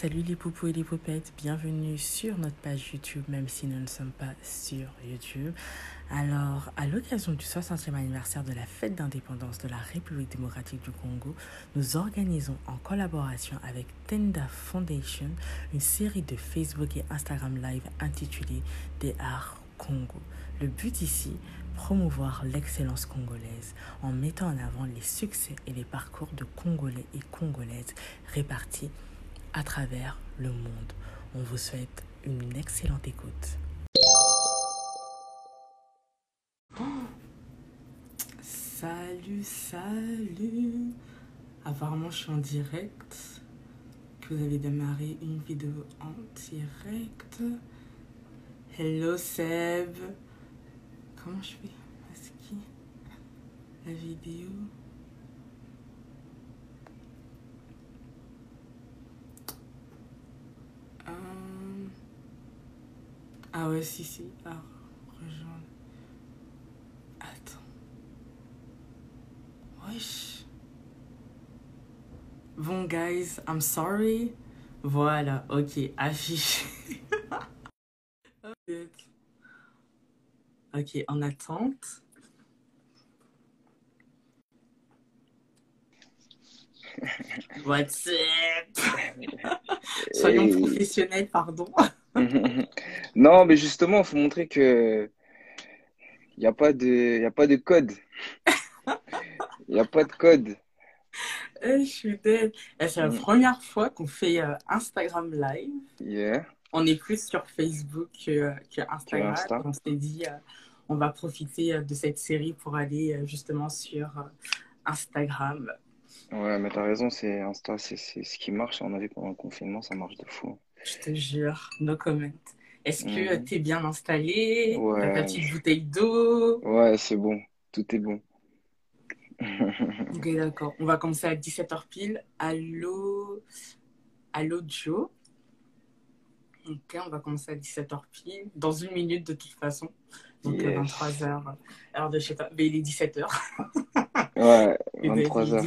Salut les poupous et les poupettes, bienvenue sur notre page YouTube, même si nous ne sommes pas sur YouTube. Alors, à l'occasion du 60e anniversaire de la fête d'indépendance de la République démocratique du Congo, nous organisons en collaboration avec Tenda Foundation une série de Facebook et Instagram Live intitulée Des Arts Congo. Le but ici, promouvoir l'excellence congolaise en mettant en avant les succès et les parcours de Congolais et Congolaises répartis à travers le monde. On vous souhaite une excellente écoute. Salut, salut. Apparemment, je suis en direct. Que vous avez démarré une vidéo en direct. Hello Seb. Comment je fais? Est-ce que la vidéo? Euh, Ah ouais, si, si. Ah, rejoindre. Attends. Wesh. Bon, guys, I'm sorry. Voilà, ok, affiché. ok, en attente. What's up Soyons professionnels, pardon. Non, mais justement, il faut montrer que il n'y a pas de, y a pas de code. Il n'y a pas de code. Eh, je suis dead. Eh, C'est la Mm. première fois qu'on fait euh, Instagram Live. Yeah. On est plus sur Facebook que, que Instagram. Insta. On s'est dit, euh, on va profiter euh, de cette série pour aller euh, justement sur euh, Instagram. Ouais, mais t'as raison, c'est Insta, c'est ce qui marche. On a vu pendant le confinement, ça marche de fou. Je te jure, no comment. Est-ce que Mhm. euh, t'es bien installé? T'as ta petite bouteille d'eau? ouais, c'est bon. Tout est bon. Ok, d'accord. On va commencer à 17h pile. Allô, allô Joe. Ok, on va commencer à 17h pile. Dans une minute de toute façon. Donc euh, Yes. 23h, heure de chez toi. Mais il est 17h. Ouais, Il est 23h.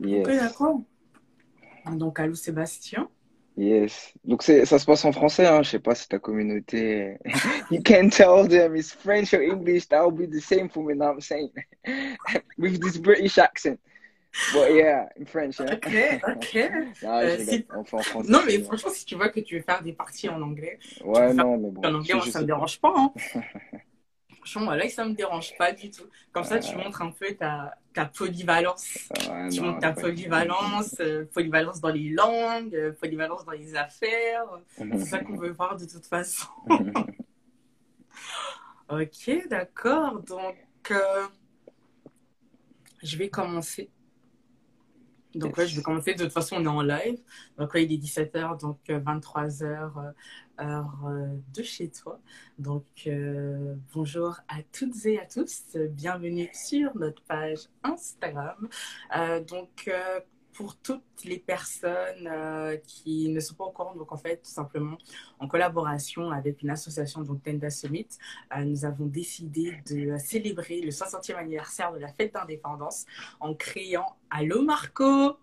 17h. Ok, Yes. d'accord. Donc, allô Sébastien. Yes. Donc ça se passe en français, hein. Je sais pas si ta communauté. You can tell them it's French or English. That will be the same for me. Now I'm saying with this British accent. But yeah, in French, yeah. Ok, ok. Ah, Euh, si- fait en français. Non, mais franchement, si tu vois que tu veux faire des parties en anglais, Ouais, non, mais en bon. anglais, Je, moi, ça me sais pas. dérange pas. Hein. Franchement, là, ça me dérange pas du tout. Comme ça, tu Ouais. montres un peu ta, ta polyvalence. Tu non, montres ta polyvalence, euh, polyvalence dans les langues, euh, polyvalence dans les affaires. C'est ça qu'on veut voir de toute façon. Ok, d'accord. Donc, euh, je vais commencer. Donc, ouais, je vais commencer. De toute façon, on est en live. Donc, ouais, il est 17h, donc 23h, euh, de chez toi. Donc, euh, bonjour à toutes et à tous. Bienvenue sur notre page Instagram. Euh, donc, pour toutes les personnes qui ne sont pas au courant, donc en fait, tout simplement, en collaboration avec une association, donc Tenda Summit, nous avons décidé de célébrer le 60e anniversaire de la fête d'indépendance en créant Allo Marco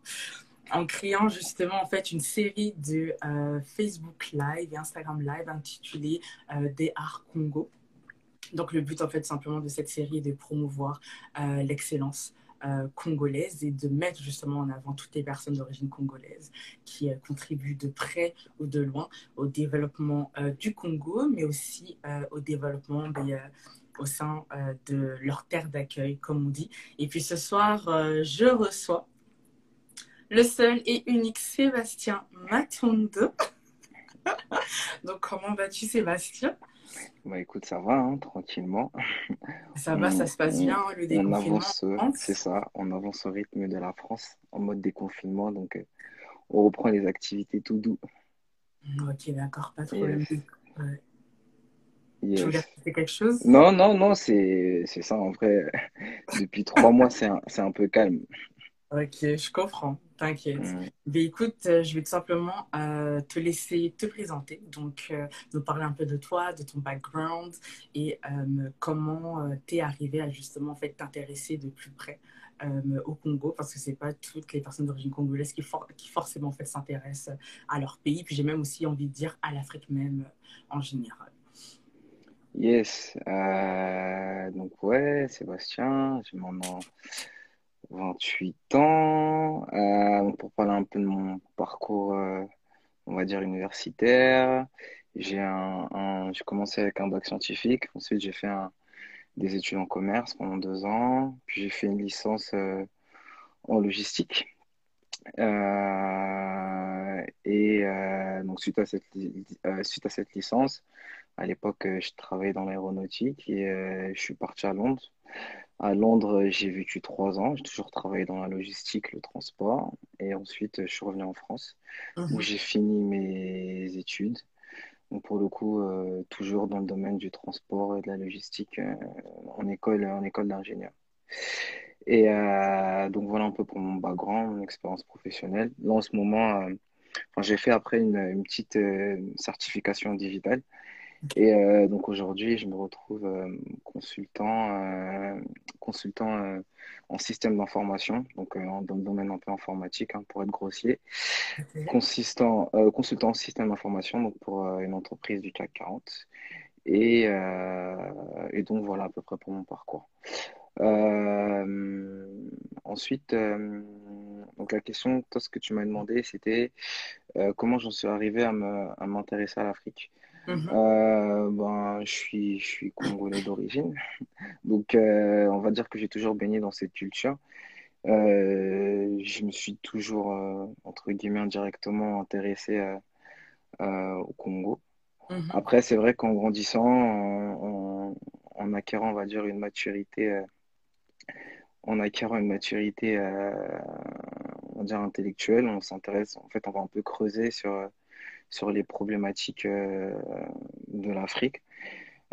en créant justement en fait une série de euh, Facebook Live et Instagram Live intitulée euh, Des Arts Congo. Donc le but en fait simplement de cette série est de promouvoir euh, l'excellence congolaise et de mettre justement en avant toutes les personnes d'origine congolaise qui contribuent de près ou de loin au développement du Congo, mais aussi au développement au sein de leur terre d'accueil, comme on dit. Et puis ce soir, je reçois le seul et unique Sébastien Matondo. Donc comment vas-tu Sébastien? Bah écoute, ça va, hein, tranquillement. Ça va, On- ça se passe on- bien, le On déconfinement avance, euh, c'est ça, on avance au rythme de la France en mode déconfinement, donc euh, on reprend les activités tout doux. Ok, d'accord, pas problème. Yes. Ouais. Yes. Tu voulais rajouter quelque chose? Non, non, non, c'est ça en vrai. Depuis trois mois, c'est un, c'est un peu calme. Ok, je comprends, t'inquiète. Mm. Mais écoute, euh, je vais tout simplement euh, te laisser te présenter, donc euh, nous parler un peu de toi, de ton background et euh, comment euh, t'es arrivé à justement en fait t'intéresser de plus près au Congo parce que c'est pas toutes les personnes d'origine congolaise qui, qui forcément fait, s'intéressent à leur pays. Puis j'ai même aussi envie de dire à l'Afrique même en général. Yes. donc ouais, Sébastien, j'ai maintenant 28 ans. pour parler un peu de mon parcours, on va dire universitaire, j'ai un, j'ai commencé avec un bac scientifique. Ensuite, j'ai fait des études en commerce pendant deux ans. Puis j'ai fait une licence euh, en logistique. Euh, et euh, donc suite à cette suite à cette licence, à l'époque, je travaillais dans l'aéronautique et je suis parti à Londres. À Londres, j'ai vécu trois ans. J'ai toujours travaillé dans la logistique, le transport. Et ensuite, je suis revenu en France, où mmh j'ai fini mes études. Donc pour le coup, euh, toujours dans le domaine du transport et de la logistique euh, en école, en école d'ingénieur. Et euh, donc voilà un peu pour mon background, mon expérience professionnelle. Là en ce moment, j'ai fait après une, une petite certification digitale et euh, donc aujourd'hui, je me retrouve euh, consultant, euh, consultant en système d'information, donc dans le domaine un peu informatique, hein, pour être grossier. Consistant, consultant en système d'information, donc pour une entreprise du CAC 40. Et, et, donc voilà à peu près pour mon parcours. ensuite, donc la question, toi, ce que tu m'as demandé, c'était comment j'en suis arrivé à m'intéresser à l'Afrique? Mhm. Euh, ben, je suis, je suis congolais d'origine. Donc, euh, on va dire que j'ai toujours baigné dans cette culture. Euh, je me suis toujours, entre guillemets, indirectement intéressé au Congo. Mhm. Après, c'est vrai qu'en grandissant, en, en, acquérant, on va dire, une maturité, en acquérant une maturité, on va dire, intellectuelle, on s'intéresse, en fait, on va un peu creuser sur sur les problématiques euh, de l'Afrique.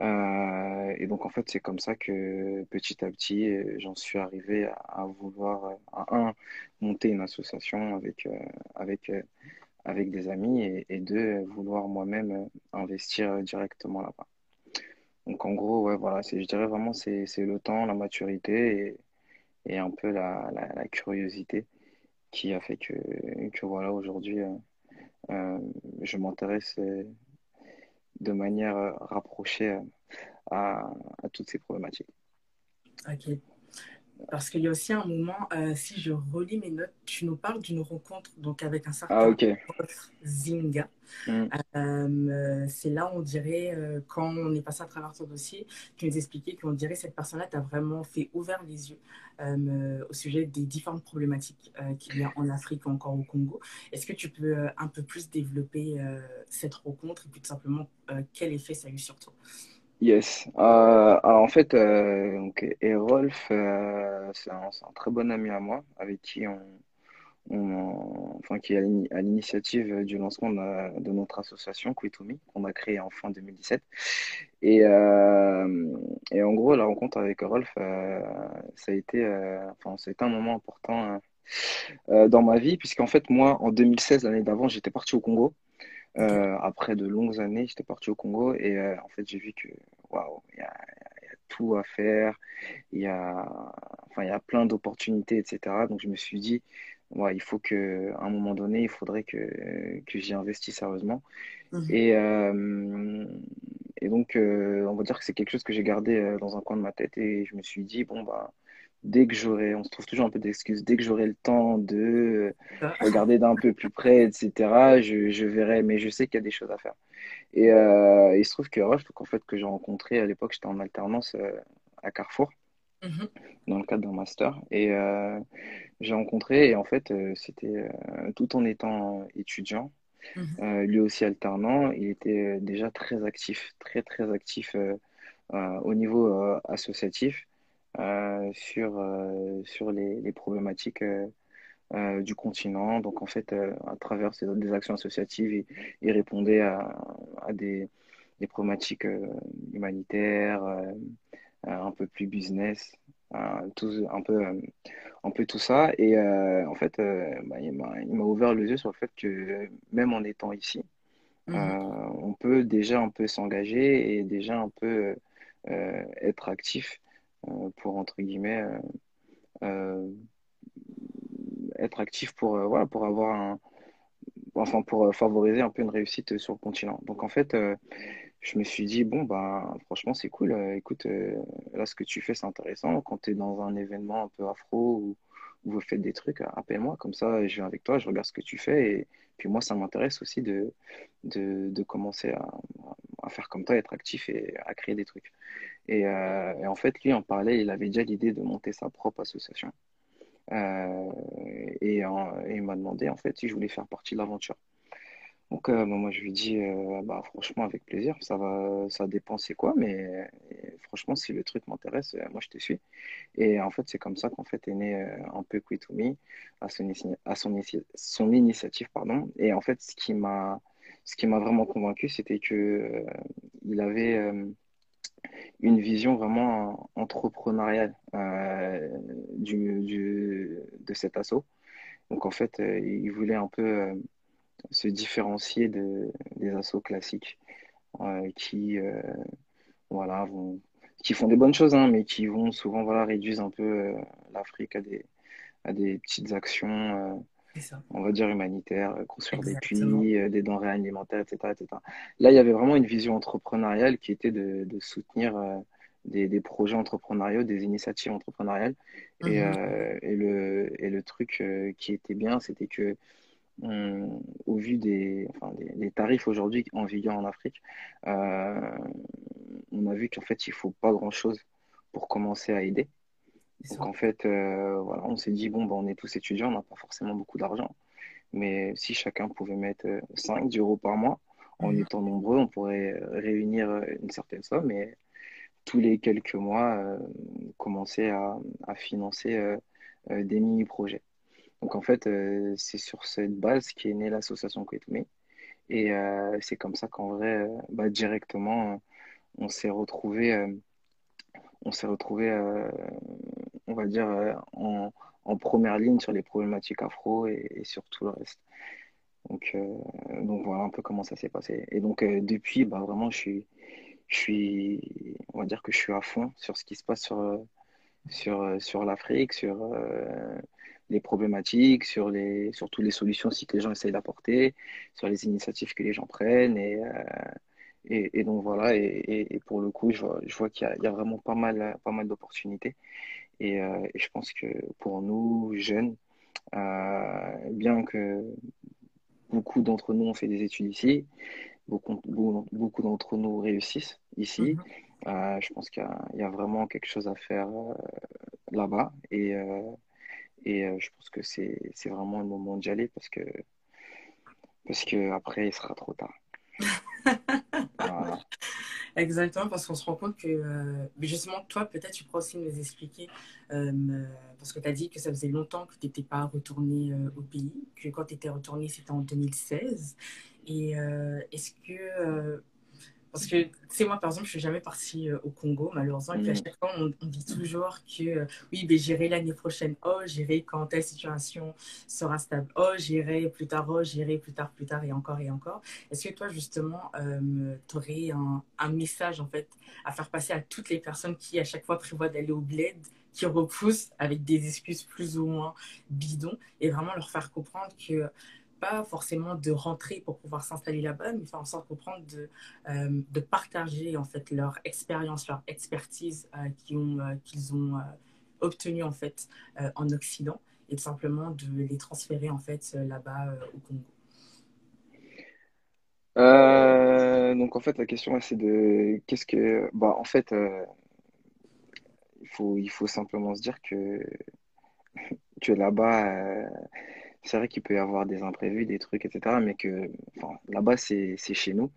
Euh, et donc, en fait, c'est comme ça que petit à petit, euh, j'en suis arrivé à, vouloir, à un, monter une association avec, avec, avec des amis et, deux, vouloir moi-même investir directement là-bas. Donc, en gros, ouais, voilà, je dirais vraiment c'est le temps, la maturité et, et un peu la, la, curiosité qui a fait que, que voilà, aujourd'hui, je m'intéresse euh, de manière euh, rapprochée à, toutes ces problématiques. Parce qu'il y a aussi un moment, si je relis mes notes, tu nous parles d'une rencontre donc avec un certain ah, Zinga. Mm. Euh, c'est là, on dirait, euh, quand on est passé à travers ton dossier, tu nous expliquais qu'on dirait cette personne-là t'a vraiment fait ouvrir les yeux euh, au sujet des différentes problématiques qu'il y a en Afrique ou encore au Congo. Est-ce que tu peux un peu plus développer cette rencontre et puis tout simplement quel effet ça a eu sur toi? Yes. alors en fait, donc, Erolf, c'est un, très bon ami à moi avec qui on, enfin, qui est à l'initiative du lancement de, notre association Kwitomi, qu'on a créée en fin 2017. Et, euh, et en gros, la rencontre avec Rolf, euh, ça, a été, euh, enfin, un moment important dans ma vie, puisqu'en fait, moi, en 2016, l'année d'avant, j'étais parti au Congo. Après de longues années, j'étais parti au Congo et en fait, j'ai vu que waouh, il y a, tout à faire, il y a, enfin, il y a plein d'opportunités, etc. Donc, je me suis dit, ouais, il faut que, à un moment donné, il faudrait que, que j'y investisse sérieusement. Mhm. Et, euh, et donc, euh, on va dire que c'est quelque chose que j'ai gardé euh, dans un coin de ma tête et je me suis dit, bon, bah, dès que j'aurai, on se trouve toujours un peu d'excuses, dès que j'aurai le temps de regarder d'un peu plus près, etc., je, je verrai, mais je sais qu'il y a des choses à faire. Et il se trouve que Rush, qu'en fait, que j'ai rencontré à l'époque, j'étais en alternance à Carrefour. Mhm. dans le cadre d'un master. Et euh, j'ai rencontré, et en fait, euh, c'était euh, tout en étant étudiant, mhm. lui aussi alternant, il était déjà très actif, très très actif au niveau associatif sur, sur les, les problématiques. du continent. Donc, en fait, à travers des actions associatives, il, il répondait à, à des, des, problématiques humanitaires, un peu plus business, tout, un, peu, un peu tout ça. Et euh, en fait, euh, bah, il m'a ouvert les yeux sur le fait que même en étant ici, euh, on peut déjà un peu s'engager et déjà un peu être actif pour, entre guillemets, être actif pour, voilà, pour avoir un, enfin pour favoriser un peu une réussite sur le continent. Donc en fait, je me suis dit, bon, bah, franchement, c'est cool. écoute, là, ce que tu fais, c'est intéressant. Quand tu es dans un événement un peu afro ou, vous faites des trucs, appelle-moi. Comme ça, je viens avec toi, je regarde ce que tu fais. Et puis moi, ça m'intéresse aussi de, de, commencer à, à, faire comme toi, être actif et à créer des trucs. Et, en fait, lui, en parlait, il avait déjà l'idée de monter sa propre association. et, et il m'a demandé, en fait, si je voulais faire partie de l'aventure. Donc, euh, bah, moi, je lui dis, euh, bah, franchement, avec plaisir, ça va, ça dépend c'est quoi, mais franchement, si le truc m'intéresse, euh, moi, je te suis. Et en fait, c'est comme ça qu'en fait est né un peu Quit to Me, à son, à son, son initiative, pardon. Et en fait, ce qui m'a, ce qui m'a vraiment convaincu, c'était que il avait une vision vraiment entrepreneuriale du, de cet assaut. Donc, en fait, il voulait un peu se différencier de, des assauts classiques euh, qui, euh, voilà, qui font des bonnes choses, hein, mais qui vont souvent voilà, réduire un peu euh, l'Afrique à des, à des petites actions on va dire humanitaires, construire des puits, des denrées alimentaires, etc., etc., Là, il y avait vraiment une vision entrepreneuriale qui était de, de soutenir des, des, projets entrepreneuriaux, des initiatives entrepreneuriales. et, et, le, et le truc qui était bien, c'était que au vu des, enfin, des, tarifs aujourd'hui en vigueur en Afrique, euh, on a vu qu'en fait, il faut pas grand-chose pour commencer à aider. Donc en fait, euh, voilà, on s'est dit, bon, ben, on est tous étudiants, on n'a pas forcément beaucoup d'argent. Mais si chacun pouvait mettre 5 euros par mois, en mhm. étant nombreux, on pourrait réunir une certaine somme et tous les quelques mois, euh, commencer à, à financer des mini-projets. Donc en fait, euh, c'est sur cette base qu'est née l'association Kwetoume. Et euh, c'est comme ça qu'en vrai, euh, bah, directement, on s'est retrouvé, on s'est retrouvé, on va dire, en, première ligne sur les problématiques afro et, sur tout le reste. Donc, donc voilà un peu comment ça s'est passé. Et donc depuis, bah, vraiment, je suis, je suis, on va dire que je suis à fond sur ce qui se passe sur, sur, sur l'Afrique, sur les problématiques, sur, les, sur toutes les solutions aussi que les gens essayent d'apporter, sur les initiatives que les gens prennent. Et, euh, et, donc voilà, et, pour le coup, je vois, je vois qu'il y, y, a vraiment pas mal, pas mal d'opportunités. Et, euh, je pense que pour nous, jeunes, euh, bien que beaucoup d'entre nous ont fait des études ici, beaucoup, beaucoup d'entre nous réussissent ici. Mm-hmm. je pense qu'il y, y, a vraiment quelque chose à faire là-bas. Et, et euh, je pense que c'est vraiment le moment d'y aller parce que, parce que après, il sera trop tard. Exactement, parce qu'on se rend compte que, euh, justement, toi, peut-être, tu pourras aussi nous expliquer, euh, parce que tu as dit que ça faisait longtemps que tu n'étais pas retourné au pays, que quand tu étais retourné, c'était en 2016. Et est-ce que parce que, tu sais, moi, par exemple, je suis jamais partie euh, au Congo, malheureusement. Et puis, à mm. chaque fois, on, dit toujours que, euh, oui, ben, j'irai l'année prochaine. Oh, j'irai quand telle situation sera stable. Oh, j'irai plus tard. Oh, j'irai plus tard, plus tard, et encore et encore. Est-ce que toi, justement, euh, tu aurais un, un, message, en fait, à faire passer à toutes les personnes qui, à chaque fois, prévoient d'aller au bled, qui repoussent avec des excuses plus ou moins bidons, et vraiment leur faire comprendre que pas forcément de rentrer pour pouvoir s'installer là-bas, mais faire en sorte de euh, de partager en fait leur expérience, leur expertise euh, qu'ils ont, euh, qu'ils ont obtenue en fait en Occident et tout simplement de les transférer en fait là-bas au Congo. donc en fait la question c'est de qu'est-ce que bah en fait il faut il faut simplement se dire que que là-bas c'est vrai qu'il peut y avoir des imprévus, des trucs, etc. Mais que enfin, là-bas, c'est chez nous.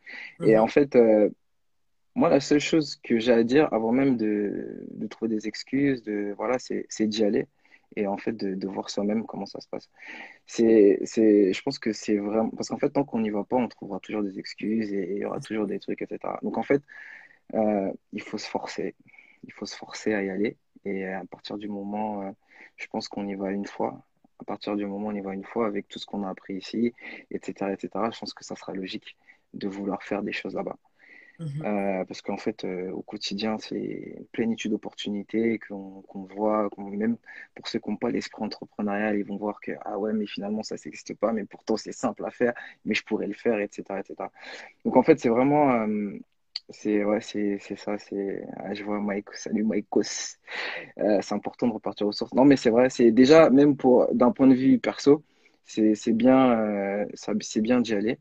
Et mhm. en fait, euh, moi, la seule chose que j'ai à dire, avant même de, de trouver des excuses, de, voilà, c'est d'y aller et en fait de, de voir soi-même comment ça se passe. C'est, c'est, je pense que c'est vraiment... Parce qu'en fait, tant qu'on n'y va pas, on trouvera toujours des excuses et il y aura toujours des trucs, etc. Donc en fait, euh, il faut se forcer. Il faut se forcer à y aller. Et à partir du moment, euh, je pense qu'on y va une fois, à partir du moment où on y va une fois avec tout ce qu'on a appris ici, etc., etc., je pense que ça sera logique de vouloir faire des choses là-bas. Mhm. Euh, parce qu'en fait, euh, au quotidien, c'est une plénitude d'opportunités qu'on voit, même pour ceux qui n'ont pas l'esprit entrepreneurial, ils vont voir que, ah ouais, mais finalement, ça n'existe pas, mais pourtant, c'est simple à faire, mais je pourrais le faire, etc., etc. Donc, en fait, c'est vraiment, euh, c'est ouais, c'est c'est ça, c'est, ah, je vois Mike, salut Mikeos. Euh, c'est important de repartir aux sources. Non, mais c'est vrai, c'est déjà, même pour, d'un point de vue perso, c'est c'est bien, euh, ça- c'est bien d'y aller.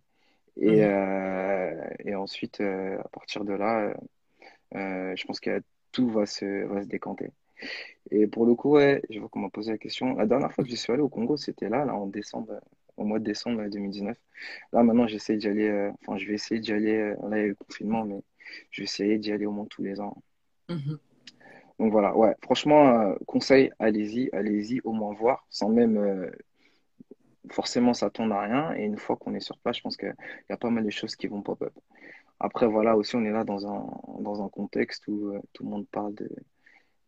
Et, Mhm. euh, et ensuite, euh, à partir de là, je pense que tout va se, va se décanter. Et pour le coup, ouais, je vois qu'on m'a posé la question. La dernière fois que je suis allé au Congo, c'était là, là, en décembre, au mois de décembre 2019. Là, maintenant, j'essaie d'y aller, euh, enfin, je vais essayer d'y aller, euh, là, il y a eu le confinement, mais je vais essayer d'y aller au moins tous les ans. Mhm. Donc voilà, ouais, franchement, euh, conseil, allez-y, allez-y, au moins voir, sans même euh, forcément s'attendre à rien. Et une fois qu'on est sur place, je pense qu'il y a pas mal de choses qui vont pop-up. Après, voilà, aussi, on est là dans un, dans un contexte où euh, tout le monde parle de,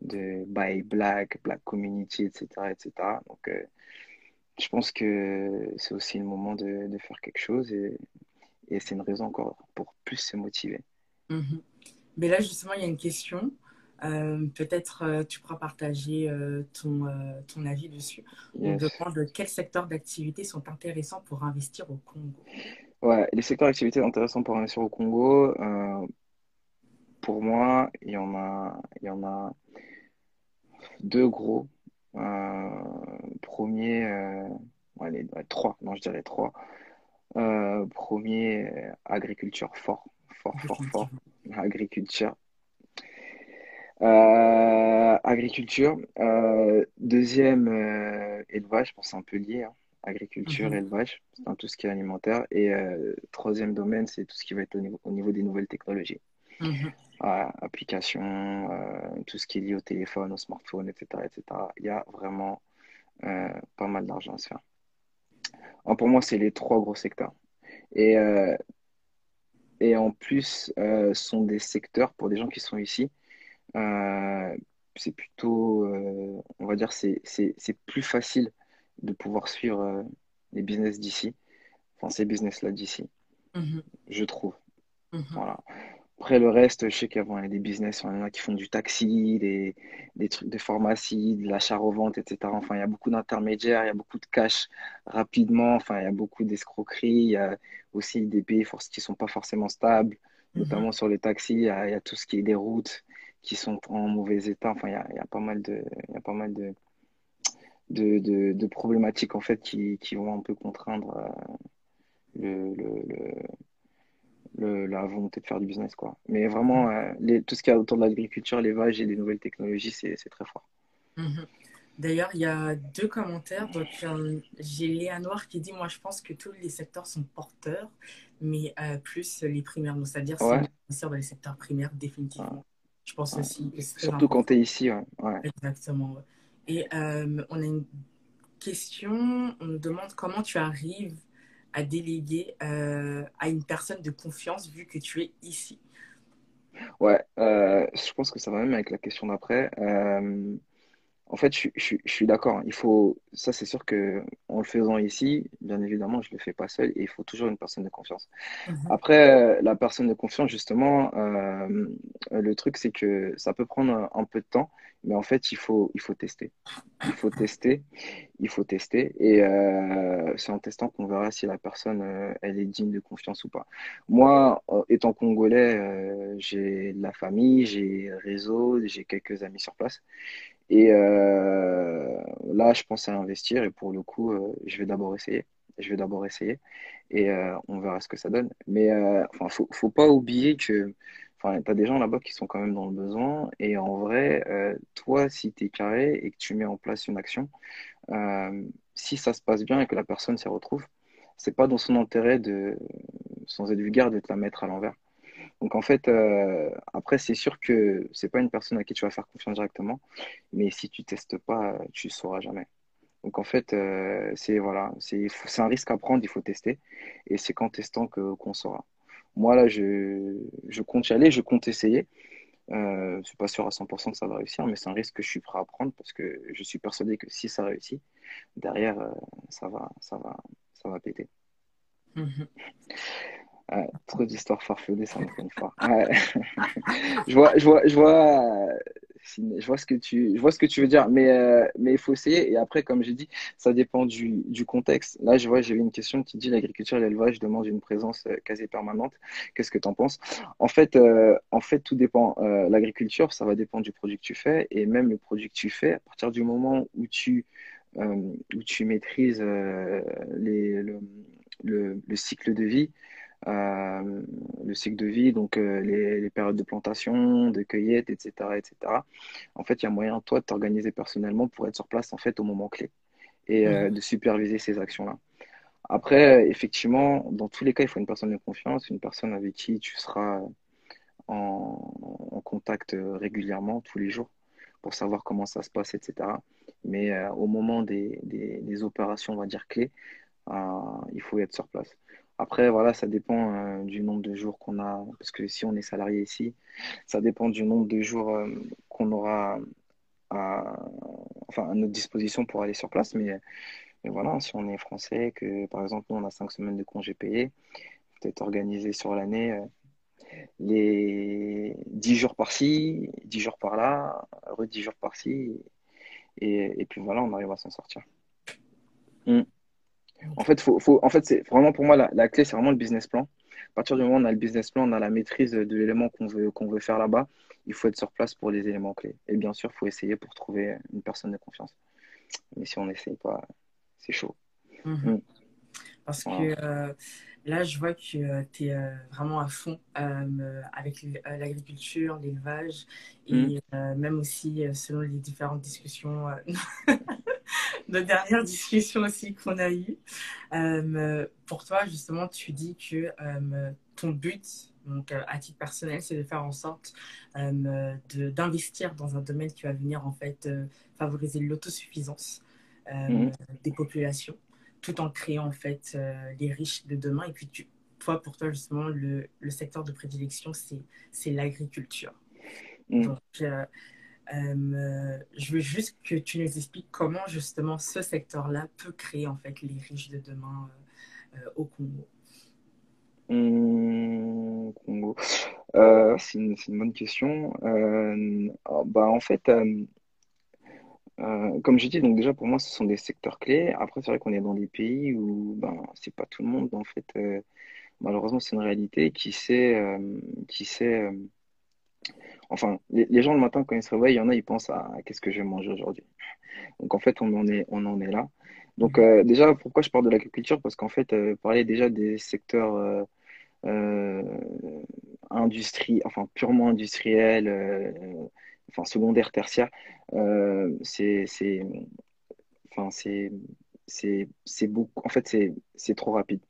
de Buy Black, Black Community, etc., etc. Donc, euh, je pense que c'est aussi le moment de, de faire quelque chose et, et c'est une raison encore pour plus se motiver. Mhm. Mais là, justement, il y a une question. Euh, peut-être euh, tu pourras partager euh, ton, euh, ton avis dessus. On Yes. demande quels secteurs d'activité sont intéressants pour investir au Congo. Ouais, les secteurs d'activité intéressants pour investir au Congo, euh, pour moi, il y en a, il y en a deux gros. Euh, premier, euh, allez, ouais, trois, non, je dirais trois. Euh, premier, agriculture, fort, fort, fort, fort. Agriculture. Euh, agriculture. Euh, deuxième, euh, élevage, je pense c'est un peu lié, hein. Agriculture, Mhm. élevage, c'est dans tout ce qui est alimentaire. Et troisième domaine, c'est tout ce qui va être au niveau, au niveau des nouvelles technologies. Mhm. Voilà, applications, tout ce qui est lié au téléphone, au smartphone, etc., etc. Il y a vraiment pas mal d'argent à se faire. Alors, pour moi, c'est les trois gros secteurs. Et, et en plus, euh, sont des secteurs pour des gens qui sont ici. euh, c'est plutôt, euh, on va dire, c'est, plus facile de pouvoir suivre euh, les business d'ici, enfin ces business-là d'ici, Mhm. je trouve. Mhm. Voilà. Après, le reste, je sais qu'avant, il y a des business, il y en a qui font du taxi, des, des trucs de pharmacie, de l'achat-revente, etc. Enfin, il y a beaucoup d'intermédiaires, il y a beaucoup de cash rapidement, enfin, il y a beaucoup d'escroqueries, il y a aussi des pays qui sont pas forcément stables, Mhm. notamment sur les taxis, il y a, il y a tout ce qui est des routes qui sont en mauvais état. Enfin, il y a, il y a pas mal de, il y a pas mal de, de, de, de problématiques, en fait, qui, qui vont un peu contraindre euh, le, le, le, le- la volonté de faire du business, quoi. Mais vraiment, euh, les, tout ce qu'il y a autour de l'agriculture, l'élevage et des nouvelles technologies, c'est, c'est très fort. Mhm. D'ailleurs, il y a deux commentaires. Donc, euh, j'ai Léa Noir qui dit, moi, je pense que tous les secteurs sont porteurs, mais euh, plus les primaires. Donc, c'est-à-dire, c'est Ouais, dans les secteurs primaires, ouais, définitivement. Je pense ouais. aussi c'est Surtout quand tu es ici. Exactement. Et euh, on a une question. On nous demande comment tu arrives à déléguer euh, à une personne de confiance vu que tu es ici. Ouais, euh, je pense que ça va même avec la question d'après. Euh, En fait, je, suis- je, suis je suis d'accord. Il faut, ça, c'est sûr que en le faisant ici, bien évidemment, je le fais pas seul et il faut toujours une personne de confiance. Mhm, Après, euh, la personne de confiance, justement, euh, le truc, c'est que ça peut prendre un, un peu de temps, mais en fait, il faut, il faut tester. Il faut tester, il faut tester, et euh, c'est en testant qu'on verra si la personne, euh, elle est digne de confiance ou pas. Moi, euh, étant congolais, euh, j'ai de la famille, j'ai réseau, j'ai quelques amis sur place. Et euh, là, je pense à investir et pour le coup, euh, je vais d'abord essayer. Je vais d'abord essayer et euh, on verra ce que ça donne. Mais euh, enfin, faut, faut pas oublier que enfin, tu des gens là-bas qui sont quand même dans le besoin. Et en vrai, euh, toi, si tu es carré et que tu mets en place une action, si ça se passe bien et que la personne s'y retrouve, c'est pas dans son intérêt de, sans être vulgaire, de te la mettre à l'envers. Donc en fait, euh, après, c'est sûr que c'est pas une personne à qui tu vas faire confiance directement, mais si tu testes pas, tu sauras jamais. Donc en fait, euh, c'est voilà, c'est un risque à prendre, il faut tester, et c'est qu'en testant que qu'on saura. Moi là, je, je compte y aller, je compte essayer. Euh, je suis pas sûr à 100% que ça va réussir, mais c'est un risque que je suis prêt à prendre parce que je suis persuadé que si ça réussit, derrière, euh, ça va, ça va, ça va péter. mhm. Ouais, trop d'histoires farfelues, ça me fait une fois. Je vois, je vois, je vois, je vois ce que tu, je vois ce que tu veux dire, mais, euh, mais il faut essayer. Et après, comme j'ai dit, ça dépend du, du contexte. Là, je vois, j'ai une question qui dit l'agriculture et l'élevage demandent une présence euh, quasi permanente. Qu'est-ce que tu en penses? En fait, euh, en fait, tout dépend. Euh, l'agriculture, ça va dépendre du produit que tu fais, et même le produit que tu fais, à partir du moment où tu, euh, où tu maîtrises euh, les, le, le, le cycle de vie euh, le cycle de vie, donc euh, les, les périodes de plantation, de cueillette, etc., etc. En fait, il y a moyen, toi, de t'organiser personnellement pour être sur place, en fait, au moment clé et euh, Mhm. de superviser ces actions-là. Après, effectivement, dans tous les cas, il faut une personne de confiance, une personne avec qui tu seras en, en contact régulièrement, tous les jours, pour savoir comment ça se passe, etc. Mais au moment des, des, des opérations, on va dire, clés, il faut être sur place. Après, voilà, ça dépend euh, du nombre de jours qu'on a, parce que si on est salarié ici, ça dépend du nombre de jours euh, qu'on aura à, enfin, à notre disposition pour aller sur place. Mais, voilà, si on est français, que par exemple, nous, on a cinq semaines de congés payés, peut-être organisé sur l'année, euh, les dix jours par-ci, dix jours par-là, re jours par-ci, et, et puis voilà, on arrive à s'en sortir. Mm. En fait, faut, faut, en fait, c'est vraiment pour moi la, la clé, c'est vraiment le business plan. À partir du moment où on a le business plan, on a la maîtrise de l'élément qu'on veut, qu'on veut faire là-bas, il faut être sur place pour les éléments clés. Et bien sûr, il faut essayer pour trouver une personne de confiance. Mais si on n'essaye pas, c'est chaud. Mhm. Mm. Parce Voilà. que euh, là, je vois que tu es vraiment à fond euh, avec euh, l'agriculture, l'élevage Mm. et euh, même aussi euh, selon les différentes discussions, nos dernières discussions aussi qu'on a eues. Euh, pour toi, justement, tu dis que euh, ton but, donc euh, à titre personnel, c'est de faire en sorte d'investir dans un domaine qui va venir en fait favoriser l'autosuffisance Mm. des populations, tout en créant en fait les riches de demain. Et puis tu, toi, pour toi, justement, le, le secteur de prédilection, c'est l'agriculture. Mm. Donc, euh, je veux juste que tu nous expliques comment justement ce secteur-là peut créer en fait les riches de demain euh, euh, au Congo. Mm. Congo. C'est une, une bonne question. Ah, bah, en fait, comme j'ai dit, donc déjà pour moi, ce sont des secteurs clés. Après, c'est vrai qu'on est dans des pays où ben, c'est pas tout le monde, en fait. malheureusement, c'est une réalité qui sait, qui sait Enfin, les, les gens le matin, quand ils se réveillent, il y en a, ils pensent à qu'est-ce que je vais manger aujourd'hui. Donc, en fait, on en est, on en est là. Donc, Mhm. euh, déjà, pourquoi je parle de l'agriculture? Parce qu'en fait, euh, parler déjà des secteurs euh, industrie, enfin, purement industriels, enfin, secondaire, tertiaire, euh, c'est, c'est, enfin, c'est, c'est, c'est beaucoup, en fait, c'est trop rapide.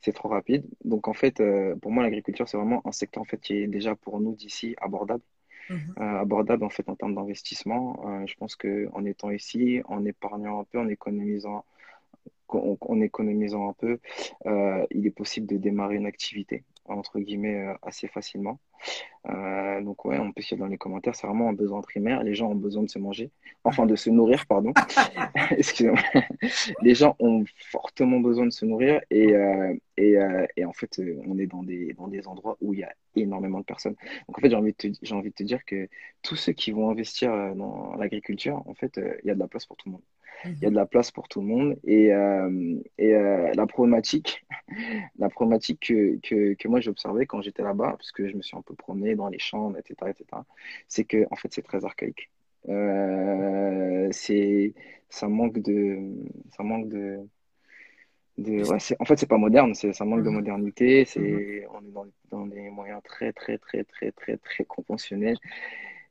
C'est trop rapide. Donc, en fait, euh, pour moi, l'agriculture, c'est vraiment un secteur, en fait, qui est déjà pour nous d'ici abordable Mhm. euh, abordable en fait en termes d'investissement. Euh, je pense que en étant ici, en épargnant un peu, en économisant, en, en économisant un peu, il est possible de démarrer une activité entre guillemets euh, assez facilement. Euh, donc ouais, on peut essayer dans les commentaires, c'est vraiment un besoin primaire. Les gens ont besoin de se manger, enfin de se nourrir, pardon. Excusez-moi. Les gens ont fortement besoin de se nourrir et, euh, et, euh, et en fait, on est dans des, dans des endroits où il y a énormément de personnes. Donc en fait, j'ai envie de te, envie de te dire que tous ceux qui vont investir dans l'agriculture, en fait, il y a de la place pour tout le monde. Il y a Mhm. de la place pour tout le monde et, euh, et euh, la problématique, la problématique que, que, que moi j'ai observée quand j'étais là-bas, parce que je me suis un peu promené dans les champs, etc., etc., c'est que en fait c'est très archaïque. Euh, c'est, ça manque de, ça manque de, de, ouais, c'est, en fait c'est pas moderne, c'est, ça manque de Mhm. modernité, Mhm. c'est, on est dans, dans des moyens très, très, très, très, très, très conventionnels.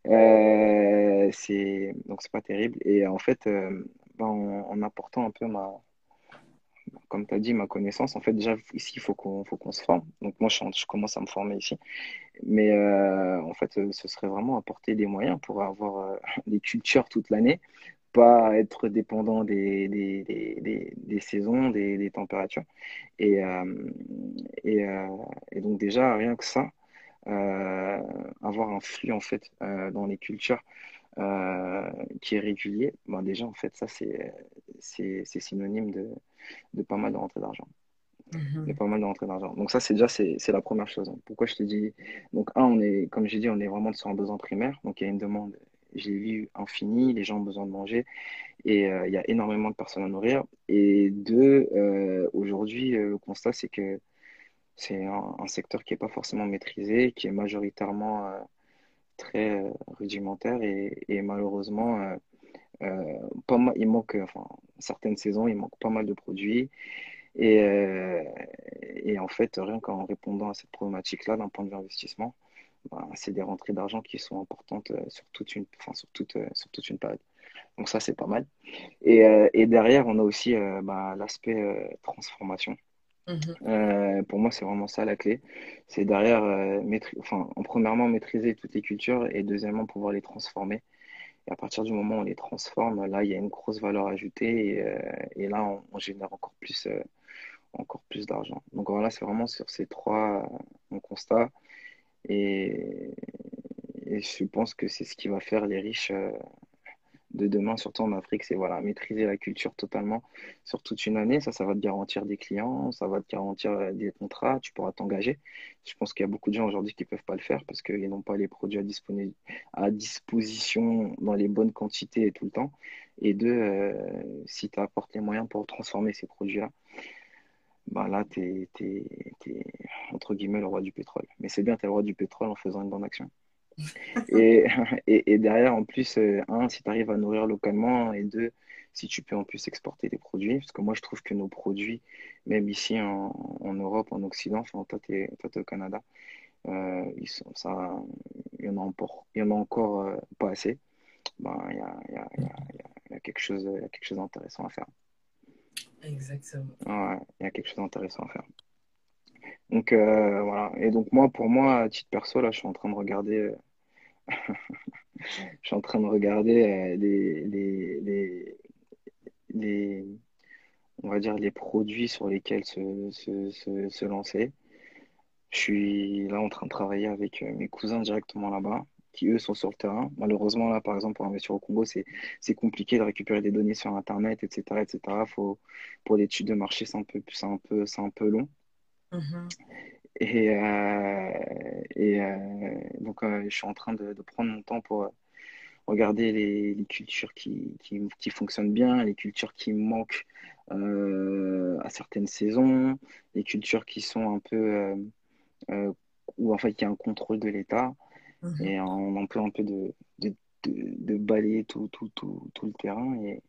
Euh, c'est, donc c'est pas terrible. Et en fait, euh, en, en apportant un peu ma, comme tu as dit, ma connaissance, en fait, déjà, ici, il faut qu'on qu'on se forme. Donc, moi, je, commence à me former ici. Mais euh, en fait, ce serait vraiment apporter des moyens pour avoir euh, des cultures toute l'année, pas être dépendant des, des, des, des, saisons, des, températures. Et, euh, et, et donc, déjà, rien que ça, avoir un flux, en fait, dans les cultures euh, qui est régulier, ben déjà, en fait, ça, c'est c'est c'est synonyme de, de pas mal de rentrée d'argent. Y a pas mal de rentrées d'argent. Donc ça, c'est déjà c'est c'est la première chose. Pourquoi je te dis donc un, on est comme j'ai dit, on est vraiment sur un besoin primaire. Donc il y a une demande, j'ai vu infinie. Les gens ont besoin de manger et euh, il y a énormément de personnes à nourrir. Et deux, euh, aujourd'hui, le constat c'est que c'est un, un secteur qui est pas forcément maîtrisé, qui est majoritairement très euh, rudimentaire et, malheureusement euh, euh, pas il manque enfin certaines saisons, il manque pas mal de produits. Et, et en fait, rien qu'en répondant à cette problématique-là, d'un point de vue investissement, ben, c'est des rentrées d'argent qui sont importantes sur toute une, enfin, sur toute, sur toute une période. Donc ça, c'est pas mal. Et, et derrière, on a aussi ben, l'aspect transformation. Mhm. Euh, pour moi, c'est vraiment ça la clé. C'est derrière, euh, enfin, en premièrement, maîtriser toutes les cultures et deuxièmement, pouvoir les transformer. Et à partir du moment où on les transforme, là, il y a une grosse valeur ajoutée et, euh, là, on, on génère encore plus, encore plus d'argent. Donc voilà, c'est vraiment sur ces trois mon constat et, je pense que c'est ce qui va faire les riches de demain, surtout en Afrique, c'est voilà, maîtriser la culture totalement sur toute une année. Ça, ça va te garantir des clients, ça va te garantir euh, des contrats, tu pourras t'engager. Je pense qu'il y a beaucoup de gens aujourd'hui qui ne peuvent pas le faire parce qu'ils n'ont pas les produits à, disposition dans les bonnes quantités et tout le temps. Et deux, euh, si tu apportes les moyens pour transformer ces produits-là, ben là, tu es, entre guillemets le roi du pétrole. Mais c'est bien, tu es le roi du pétrole en faisant une bonne action. Et, et, et derrière, en plus, euh, un, si tu arrives à nourrir localement, et deux, si tu peux en plus exporter des produits, parce que moi, je trouve que nos produits, même ici en, en Europe, en Occident, enfin, toi, tu es, au Canada, euh, ils sont, ça, il y en a encore, il y en a encore euh, pas assez. Ben, il y a, il y a, il y a, y a quelque chose, il y a quelque chose d'intéressant à faire. Exactement. Ouais, il y a quelque chose d'intéressant à faire. Donc voilà. Et donc moi, pour moi, à titre perso, là, je suis en train de regarder, je suis en train de regarder euh, les, les, les, on va dire les produits sur lesquels se, se, se, se lancer. Je suis là en train de travailler avec euh, mes cousins directement là-bas, qui eux sont sur le terrain. Malheureusement, là, par exemple, pour investir au Congo, c'est compliqué de récupérer des données sur Internet, etc., etc. Faut, pour l'étude de marché, c'est un peu, un un peu long. Mhm. Et, euh, et euh, donc, euh, je suis en train de, de prendre mon temps pour regarder les, les cultures qui, qui, qui fonctionnent bien, les cultures qui manquent à certaines saisons, les cultures qui sont un peu, où en fait il y a un contrôle de l'État, Mhm. et on en peut un peu de, de, de, de balayer tout, tout, tout, tout le terrain, et,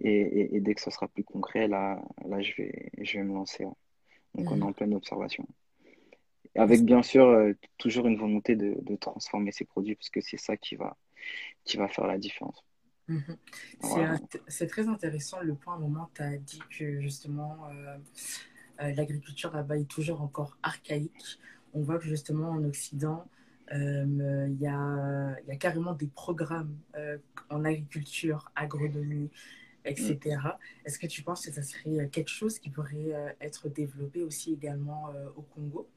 et, et, et dès que ça sera plus concret, là, là je vais, je vais me lancer. Donc, on est Mhm. en pleine observation. Avec bien sûr euh, toujours une volonté de, de transformer ces produits parce que c'est ça qui va, qui va faire la différence. Mhm. C'est Voilà. int- c'est très intéressant le point. À un moment, tu as dit que justement, euh, euh, l'agriculture là-bas est toujours encore archaïque. On voit que justement en Occident, euh, il y a, il y a carrément des programmes euh, en agriculture, agronomie, Mm. etc. Est-ce que tu penses que ça serait quelque chose qui pourrait euh, être développé aussi également euh, au Congo?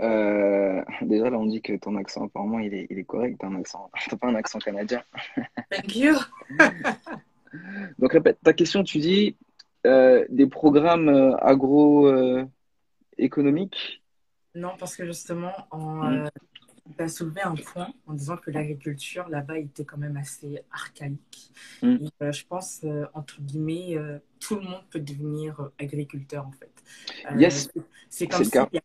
Euh, déjà, là, on dit que ton accent, apparemment, il est, il est correct. T'as un accent, t'as pas un accent canadien. Thank you. Donc, répète ta question. Tu dis euh, des programmes euh, agro-économiques. Non, parce que justement, en, Mm. Tu as soulevé un point en disant que l'agriculture là-bas était quand même assez archaïque. Mm. Et euh, je pense, euh, entre guillemets, euh, tout le monde peut devenir agriculteur en fait. Yes, c'est comme le s'il n'y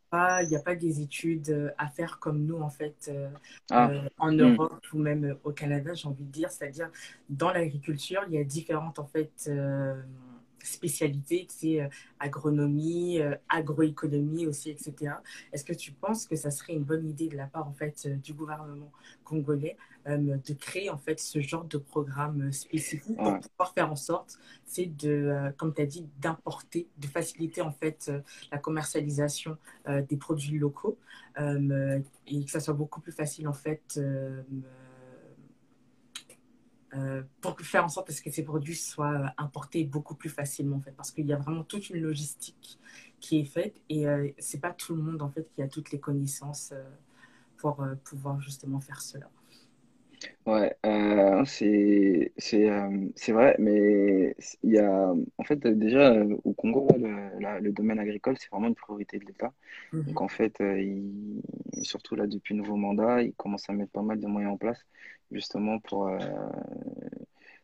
a a pas des études à faire comme nous en fait Ah, en mm. Europe ou même au Canada, j'ai envie de dire. C'est-à-dire, dans l'agriculture, il y a différentes en fait spécialités, tu sais, euh, agronomie, euh, agroéconomie aussi, etc. Est-ce que tu penses que ça serait une bonne idée de la part en fait euh, du gouvernement congolais euh, de créer en fait ce genre de programme spécifique pour Ouais. pouvoir faire en sorte, c'est de, euh, comme tu as dit, d'importer, de faciliter en fait euh, la commercialisation des produits locaux et que ça soit beaucoup plus facile en fait euh, euh, pour faire en sorte à ce que ces produits soient importés beaucoup plus facilement en fait parce qu'il y a vraiment toute une logistique qui est faite et euh, c'est pas tout le monde en fait qui a toutes les connaissances euh, pour euh, pouvoir justement faire cela. Ouais, euh, c'est c'est euh, c'est vrai, mais il y a en fait déjà euh, au Congo le, la- le domaine agricole c'est vraiment une priorité de l'État. Donc Mhm, en fait, euh, il- surtout là depuis le nouveau mandat, il commence à mettre pas mal de moyens en place justement pour euh,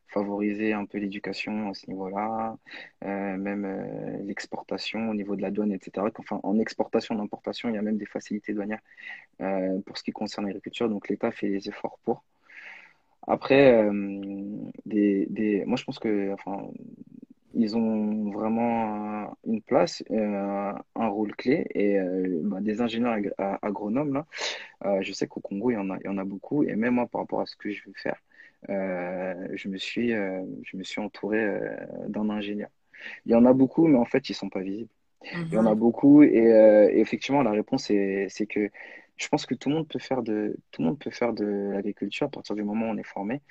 favoriser un peu l'éducation à ce niveau-là, euh, même euh, l'exportation au niveau de la douane, etc. Enfin, en exportation, en importation, il y a même des facilités douanières euh, pour ce qui concerne l'agriculture. Donc l'État fait des efforts pour. Après, euh, des, des... moi je pense que enfin, ils ont vraiment une place, euh, un rôle clé. Et euh, bah, des ingénieurs agronomes, là, euh, je sais qu'au Congo, il y en a, il y en a beaucoup. Et même moi, par rapport à ce que je veux faire, euh, je me suis, euh, je me suis entouré d'un ingénieur. Il y en a beaucoup, mais en fait, ils sont pas visibles. Il y en a mhm, beaucoup et, euh, et effectivement la réponse est c'est que je pense que tout le monde peut faire de tout le monde peut faire de l'agriculture à partir du moment où on est formé.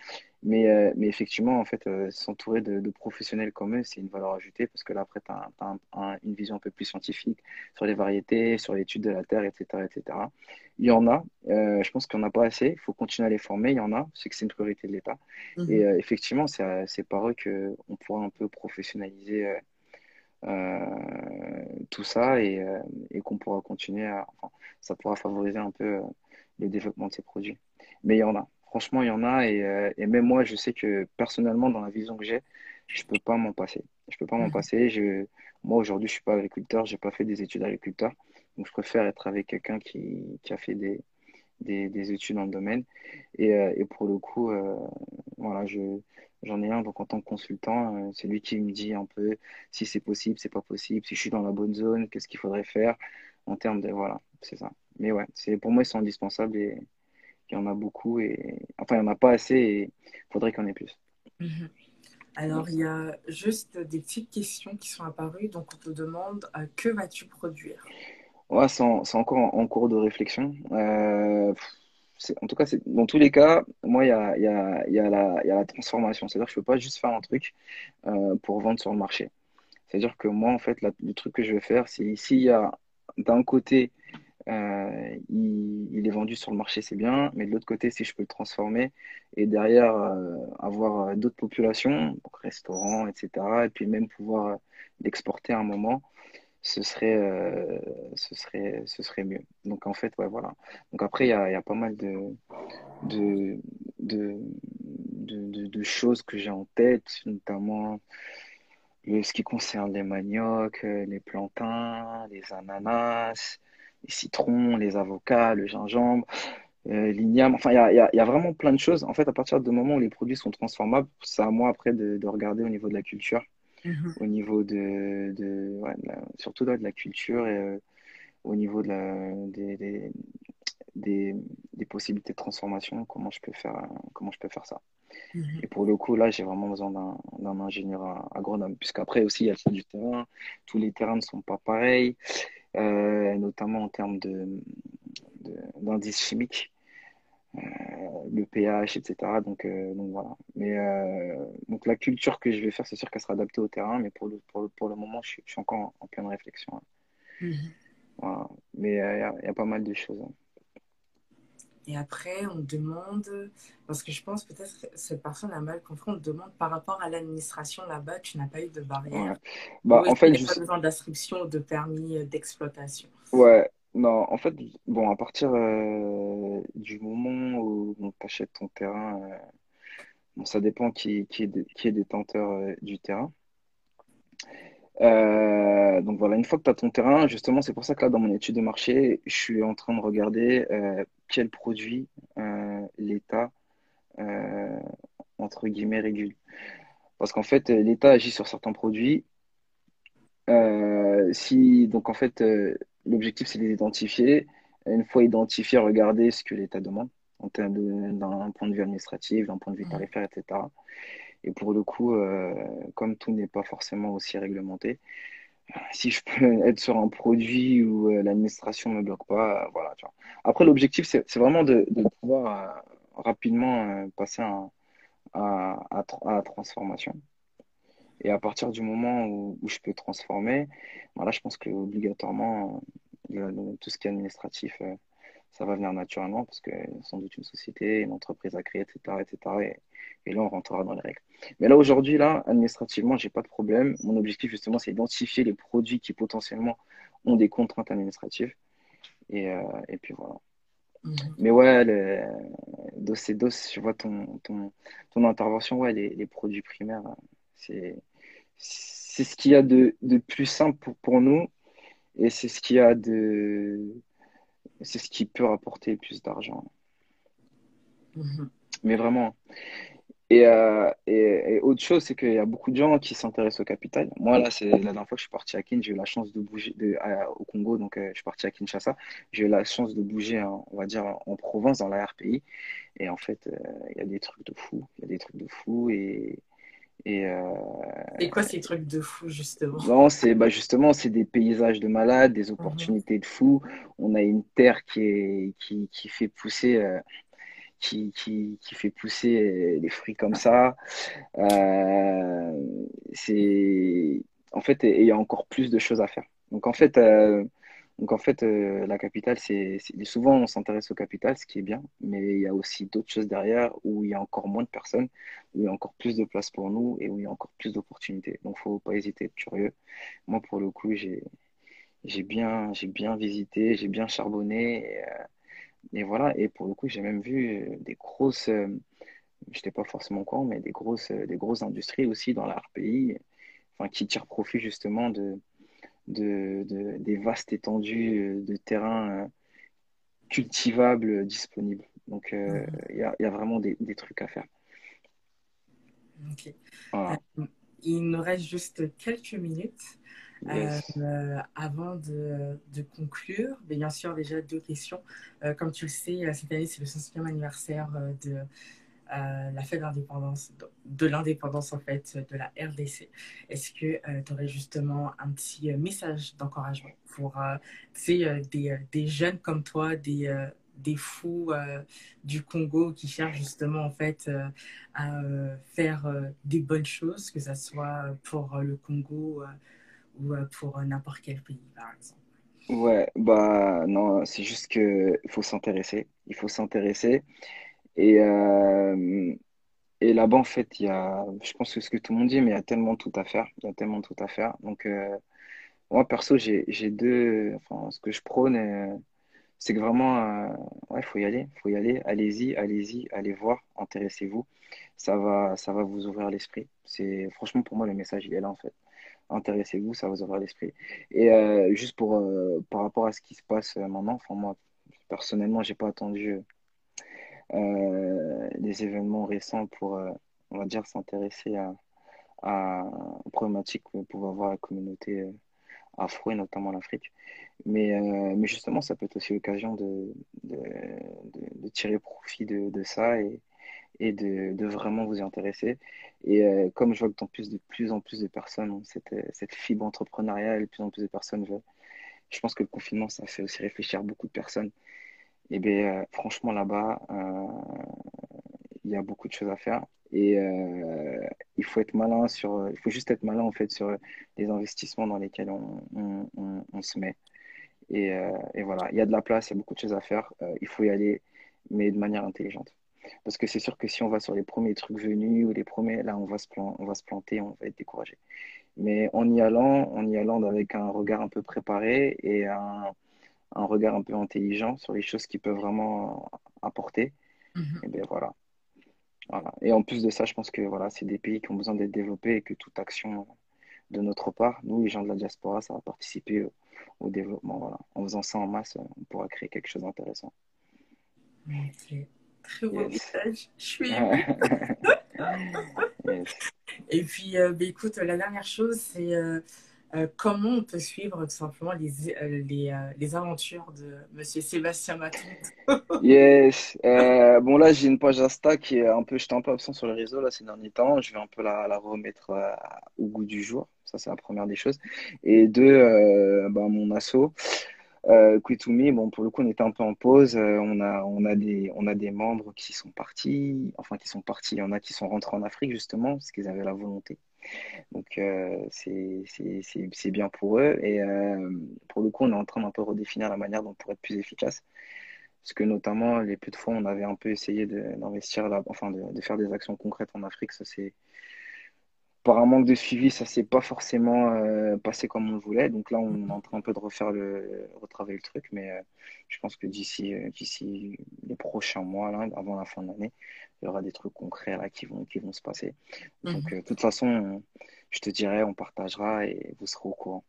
Mais, euh, mais effectivement, en fait, euh, s'entourer de, de professionnels comme eux, c'est une valeur ajoutée parce que là, après, tu as, une vision un peu plus scientifique sur les variétés, sur l'étude de la terre, etc., etc. Il y en a, je pense qu'il n'y en a pas assez. Il faut continuer à les former. Il y en a, c'est que c'est une priorité de l'État. Et mhm, effectivement, c'est c'est par eux qu'on pourra un peu professionnaliser tout ça et, euh, et qu'on pourra continuer à, enfin, ça pourra favoriser un peu euh, le développement de ces produits. Mais il y en a, franchement, il y en a et, euh, et même moi, je sais que personnellement, dans la vision que j'ai, je peux pas m'en passer. Je peux pas m'en mhm. passer. Je, moi, aujourd'hui, je suis pas agriculteur, j'ai pas fait des études d'agriculteur, donc je préfère être avec quelqu'un qui, qui a fait des, des, des études dans le domaine. Et, euh, et pour le coup, euh, voilà, je, j'en ai un, donc en tant que consultant, euh, c'est lui qui me dit un peu si c'est possible, c'est pas possible, si je suis dans la bonne zone, qu'est-ce qu'il faudrait faire en termes de, voilà, c'est ça. Mais ouais, c'est, pour moi, ils sont indispensables et il y en a beaucoup et, enfin, il n'y en a pas assez et il faudrait qu'il y en ait plus. Mhm. Alors, il y a juste des petites questions qui sont apparues. Donc, on te demande euh, que vas-tu produire? Ouais, c'est en- c'est encore en, cours de réflexion. Euh, en tout cas, dans tous les cas, moi, il y a, y a, la, y a la transformation. C'est-à-dire que je ne peux pas juste faire un truc euh, pour vendre sur le marché. C'est-à-dire que moi, en fait, le truc que je vais faire, c'est ici, il y a d'un côté, euh, il, il est vendu sur le marché, c'est bien, mais de l'autre côté, si je peux le transformer et derrière avoir d'autres populations, donc restaurants, etc., et puis même pouvoir l'exporter à un moment ce serait, euh, ce serait, ce serait mieux. Donc en fait, voilà. Donc après, il y a, pas mal de, de, de, de, choses que j'ai en tête, notamment ce qui concerne les maniocs, euh, les plantains, les ananas, les citrons, les avocats, le gingembre, euh, l'igname. Enfin, il y a, y a, vraiment plein de choses. En fait, à partir du moment où les produits sont transformables, c'est à moi après de regarder au niveau de la culture Mhm, au niveau de, de, ouais, de la- surtout là, de la culture et euh, au niveau de la, des, des, des, des possibilités de transformation, comment je peux faire, euh, comment je peux faire ça. mhm, Et pour le coup, là, j'ai vraiment besoin d'un ingénieur agronome, puisqu'après aussi, il y a le du terrain. Tous les terrains ne sont pas pareils, euh, notamment en termes de, de- d'indices chimiques, le pH, etc. Donc, euh, donc voilà. Mais euh, donc la culture que je vais faire, c'est sûr qu'elle sera adaptée au terrain, mais pour le, pour le, pour le moment, je suis, je suis encore en, pleine réflexion. hein. mhm. Voilà. Mais euh, il y a, il y a pas mal de choses. hein. Et après, on demande, parce que je pense peut-être que cette personne a mal compris, on te demande par rapport à l'administration là-bas, tu n'as pas eu de Ouais. barrière, Bah, ou en fait, je pas besoin d'inscription ou de permis euh, d'exploitation? ouais, non, en fait, bon, à partir euh, du moment où tu achètes ton terrain, euh, ça dépend qui, est, détenteur euh, du terrain. Donc voilà, une fois que tu as ton terrain, justement, c'est pour ça que là, dans mon étude de marché, je suis en train de regarder euh, quels produits euh, l'État, entre guillemets, régule. Parce qu'en fait, l'État agit sur certains produits. Si, donc en fait, l'objectif, c'est de les identifier. Une fois identifiés, regarder ce que l'État demande en termes d'un point de vue administratif, d'un point de vue tarifaire, etc. Et pour le coup, euh, comme tout n'est pas forcément aussi réglementé, si je peux être sur un produit où euh, l'administration ne me bloque pas, euh, voilà, tu vois. Après, l'objectif, c'est vraiment de, de pouvoir euh, rapidement euh, passer à, à, à, à la transformation. Et à partir du moment où, où je peux transformer, voilà, je pense que obligatoirement, euh, tout ce qui est administratif, euh, ça va venir naturellement parce que sans doute une société, une entreprise à créer, etc., etc. Et, là, on rentrera dans les règles. Mais là, aujourd'hui, là, administrativement, j'ai pas de problème. Mon objectif, justement, c'est d'identifier les produits qui potentiellement ont des contraintes administratives. Et, euh, et puis voilà. Mhm. Mais ouais, le, dos et dos, je vois ton, ton, ton intervention, ouais, les, les produits primaires, c'est ce qu'il y a de, de plus simple pour, pour nous et c'est ce qu'il y a de c'est ce qui peut rapporter plus d'argent. Mhm. Mais vraiment. Euh, et, et, autre chose, c'est qu'il y a beaucoup de gens qui s'intéressent au capital. Moi, là, c'est la dernière fois que je suis parti à Kin, j'ai eu la chance de bouger de, au Congo, donc euh, je suis parti à Kinshasa. J'ai eu la chance de bouger, on va dire, en province, dans la RPI. Et en fait, euh, il y a des trucs de fou. Il y a des trucs de fou. Et, et, et quoi ces trucs de fou, justement? Non, c'est bah, justement, c'est des paysages de malades, des opportunités de fou. On a une terre qui, est, qui, qui fait pousser qui, qui, qui, fait pousser les fruits comme ça. Euh, c'est en fait, il y a encore plus de choses à faire. Donc en fait, euh, donc en fait, euh, la capitale, c'est souvent on s'intéresse au capital, ce qui est bien, mais il y a aussi d'autres choses derrière où il y a encore moins de personnes, où il y a encore plus de place pour nous et où il y a encore plus d'opportunités. Donc faut pas hésiter être curieux. Moi, pour le coup, j'ai j'ai bien j'ai bien visité, j'ai bien charbonné. Et, et voilà, et pour le coup, j'ai même vu euh, des grosses, euh, je n'étais pas forcément au mais des grosses, euh, des grosses industries aussi dans leur pays, enfin, qui tirent profit justement de, de, de des vastes étendues de terrains cultivables disponibles. Donc, mhm. il y, a, y, a, vraiment des, des, trucs à faire. Ok. il nous reste juste quelques minutes. Euh, avant de, de, conclure, bien sûr, déjà deux questions. Euh, comme tu le sais, euh, cette année, c'est le 5e anniversaire de la fête de l'indépendance en fait de la RDC. Est-ce que tu aurais justement un petit message d'encouragement pour des, des, jeunes comme toi, des, des fous du Congo qui cherchent justement en fait à faire des bonnes choses, que ce soit pour le Congo ou euh, pour n'importe quel pays, par exemple? Ouais, bah non, c'est juste que il faut s'intéresser. Il faut s'intéresser. Et, euh, et là-bas, en fait, il y a, je pense que ce que tout le monde dit, mais il y a tellement tout à faire. Il y a tellement tout à faire. Donc, euh, moi, perso, j'ai, deux, enfin, ce que je prône, c'est que vraiment, ouais, faut y aller. Faut y aller. Allez-y, allez-y, allez voir, intéressez-vous. Ça va, ça va vous ouvrir l'esprit. C'est, franchement, pour moi, le message, il est là, en fait intéressez-vous, ça vous ouvrir l'esprit. Et euh, juste pour, euh, par rapport à ce qui se passe euh, maintenant, enfin moi, personnellement, j'ai pas attendu les événements récents pour, on va dire, s'intéresser à, à, aux problématiques que peut avoir la communauté afro et notamment l'Afrique. Mais, mais justement, ça peut être aussi l'occasion de, de, tirer profit de, de ça et, et de, vraiment vous y intéresser. Et euh, comme je vois que plus de plus en plus de personnes ont cette, cette fibre entrepreneuriale, de plus en plus de personnes veulent, je pense que le confinement, ça fait aussi réfléchir beaucoup de personnes. Et bien, euh, franchement, là-bas, euh, il y a beaucoup de choses à faire. Et il faut être malin sur, il faut juste être malin en fait sur les investissements dans lesquels on, se met. Et, et, voilà, il y a de la place, il y a beaucoup de choses à faire. il faut y aller, mais de manière intelligente. Parce que c'est sûr que si on va sur les premiers trucs venus ou les premiers, là, on va se, on va se planter, on va être découragé. Mais en y allant, en y allant avec un regard un peu préparé et un, un regard un peu intelligent sur les choses qui peuvent vraiment apporter, mhm. et bien voilà. voilà. Et en plus de ça, je pense que voilà, c'est des pays qui ont besoin d'être développés et que toute action de notre part, nous, les gens de la diaspora, ça va participer au, au développement. Voilà. En faisant ça en masse, on pourra créer quelque chose d'intéressant. Très beau message. Je suis Et puis, euh, bah, écoute, la dernière chose, c'est euh, euh, comment on peut suivre tout simplement les, les, les aventures de Monsieur Sébastien Matou Yes. bon, là, j'ai une page Insta qui est un peu, j'étais un peu absent sur le réseau là, ces derniers temps. Je vais un peu la, la remettre au goût du jour. Ça, c'est la première des choses. Et deux, bah, mon assaut. Euh, bon, pour le coup, on était un peu en pause. Euh, on, a, on, a des, on a des membres qui sont partis, enfin, qui sont partis. Il y en a qui sont rentrés en Afrique, justement, parce qu'ils avaient la volonté. Donc, euh, c'est bien pour eux. Et euh, pour le coup, on est en train d'un peu redéfinir la manière dont on pourrait être plus efficace Parce que notamment, les peu de fois, on avait un peu essayé d'investir enfin de, faire des actions concrètes en Afrique. Ça, c'est par un manque de suivi, ça s'est pas forcément euh, passé comme on le voulait. Donc là, on est en train un peu de refaire le, retravailler le truc, mais je pense que d'ici, d'ici les prochains mois, là, avant la fin de l'année, il y aura des trucs concrets là qui vont, qui vont se passer. Donc, mhm. de toute façon, je te dirai, on partagera et vous serez au courant.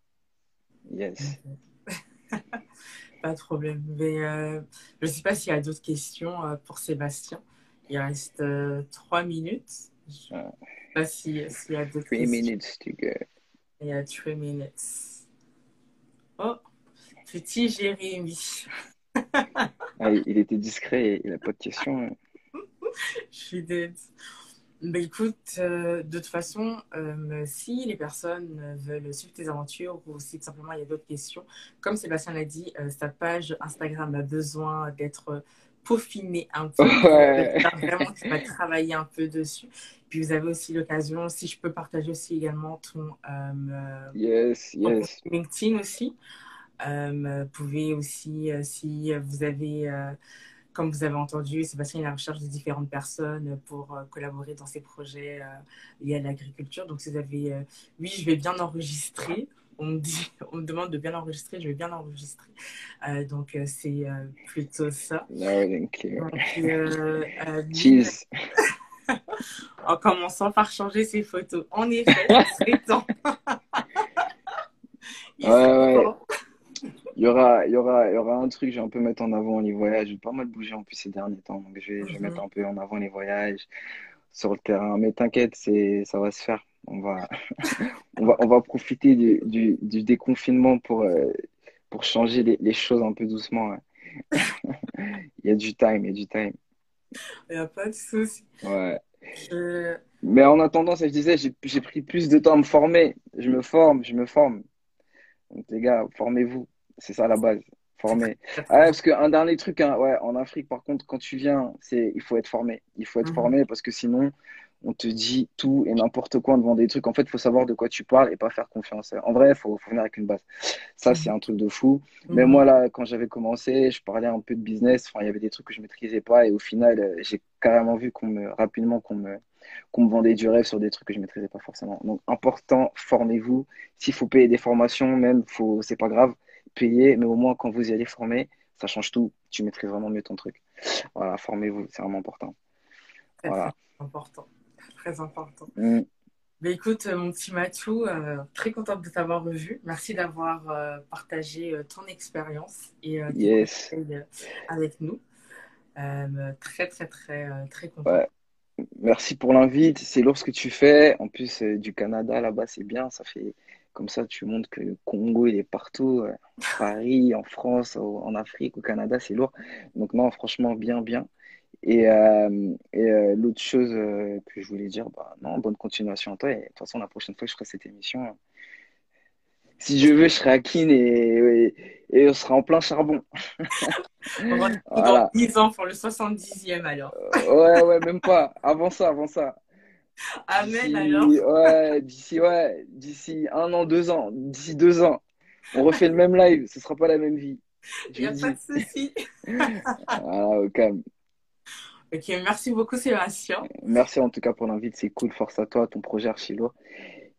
Yes. pas de problème. Mais je ne sais pas s'il y a d'autres questions pour Sébastien. Il reste trois minutes. Pas s'il si y a d'autres Three minutes to go. Il y a three minutes. Oh, petit Jérémy. ah, il était discret, il n'a pas de questions. Je suis dead. Bah, écoute, euh, de toute façon, euh, si les personnes veulent suivre tes aventures ou si tout simplement il y a d'autres questions, comme Sébastien l'a dit, euh, sa page Instagram a besoin d'être peaufiner un peu. Ouais. Vraiment, tu vas travailler un peu dessus. Puis vous avez aussi l'occasion, si je peux partager aussi également ton, euh, yes, yes. LinkedIn aussi. Euh, vous pouvez aussi, euh, si vous avez, comme vous avez entendu, Sébastien est à la recherche de différentes personnes pour collaborer dans ses projets liés à l'agriculture. Donc si vous avez, oui, je vais bien enregistrer on me dit, on me demande de bien enregistrer, je vais bien enregistrer. Euh, donc euh, c'est euh, plutôt ça. No, thank you. Cheese. en commençant par changer ses photos. En effet, c'est temps. ouais, ouais. Il y aura, il y aura, il y aura un truc, je vais un peu mettre en avant les voyages. J'ai pas mal bougé en plus ces derniers temps, donc je vais, je vais mettre mhm. un peu en avant les voyages sur le terrain. Mais t'inquiète, c'est, ça va se faire on va, on va, on va profiter du, du, du déconfinement pour, euh, pour changer les, les, choses un peu doucement. il y a du time, il y a du time. Il n'y a pas de souci. Ouais. Mais en attendant, ça je disais, j'ai pris plus de temps à me former. Je me forme, je me forme. Donc les gars, formez-vous. C'est ça la base. Former. Ah, parce qu'un dernier truc, hein, ouais, en Afrique, par contre, quand tu viens, c'est il faut être formé. Il faut être mhm. formé parce que sinon, on te dit tout et n'importe quoi en devant des trucs. En fait, il faut savoir de quoi tu parles et pas faire confiance. En vrai, il faut, venir avec une base. Ça, c'est un truc de fou. Mais mhm. moi, là, quand j'avais commencé, je parlais un peu de business. Enfin, il y avait des trucs que je maîtrisais pas. Et au final, euh, j'ai carrément vu qu'on me, rapidement qu'on me, qu'on me vendait du rêve sur des trucs que je maîtrisais pas forcément. Donc, important, formez-vous. S'il faut payer des formations, même, faut, c'est pas grave, payez. Mais au moins, quand vous y allez former, ça change tout. Tu maîtrises vraiment mieux ton truc. Voilà, formez-vous. C'est vraiment important. Voilà. important très important. Mm. Mais écoute, euh, mon petit Matou, euh, très contente de t'avoir revu. Merci d'avoir euh, partagé ton expérience et yes. avec nous. très, très, très, très content. Merci pour l'invite. C'est lourd ce que tu fais. En plus, du Canada, là-bas, c'est bien. Ça fait comme ça, tu montres que le Congo, il est partout. Paris, en France, en Afrique, au Canada, c'est lourd. Donc, non, franchement, bien, bien. Et, euh, et euh, l'autre chose euh, que je voulais dire, bah, non, bonne continuation à toi. Et de toute façon, la prochaine fois que je ferai cette émission, si je veux, je serai à Kin et, et, on sera en plein charbon. on va dans 10 ans pour le 70e alors. ouais, ouais, même pas. Avant ça, avant ça. Amen alors. Ouais, d'ici ouais, d'ici un an, deux ans, d'ici deux ans, on refait le même live. Ce sera pas la même vie. Il n'y a pas de souci. voilà, au calme. Ok, merci beaucoup Sébastien. Merci en tout cas pour l'invite, c'est cool, force à toi, ton projet Archilo.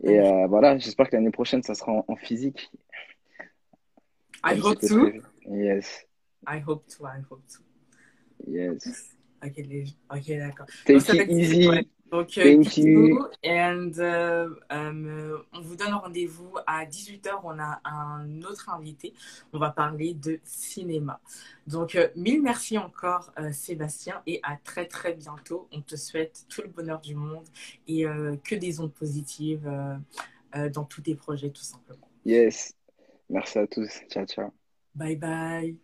Et euh, voilà, j'espère que l'année prochaine, ça sera en, physique. I hope to. Yes. I hope to, I hope to. Yes. Ok, okay d'accord. Take it easy. Donc, Thank you. And, euh, euh, on vous donne rendez-vous à 18h. On a un autre invité. On va parler de cinéma. Donc, euh, mille merci encore, Sébastien, et à très, très bientôt. On te souhaite tout le bonheur du monde et que des ondes positives dans tous tes projets, tout simplement. Yes. Merci à tous. Ciao, ciao. Bye, bye.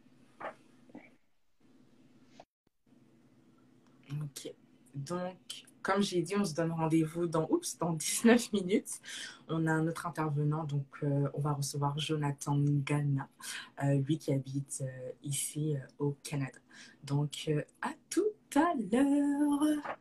Ok. Donc, comme j'ai dit, on se donne rendez-vous dans, oups, dans 19 minutes. On a un autre intervenant, donc euh, on va recevoir Jonathan Ghana, euh, lui qui habite euh, ici au Canada. Donc, à tout à l'heure.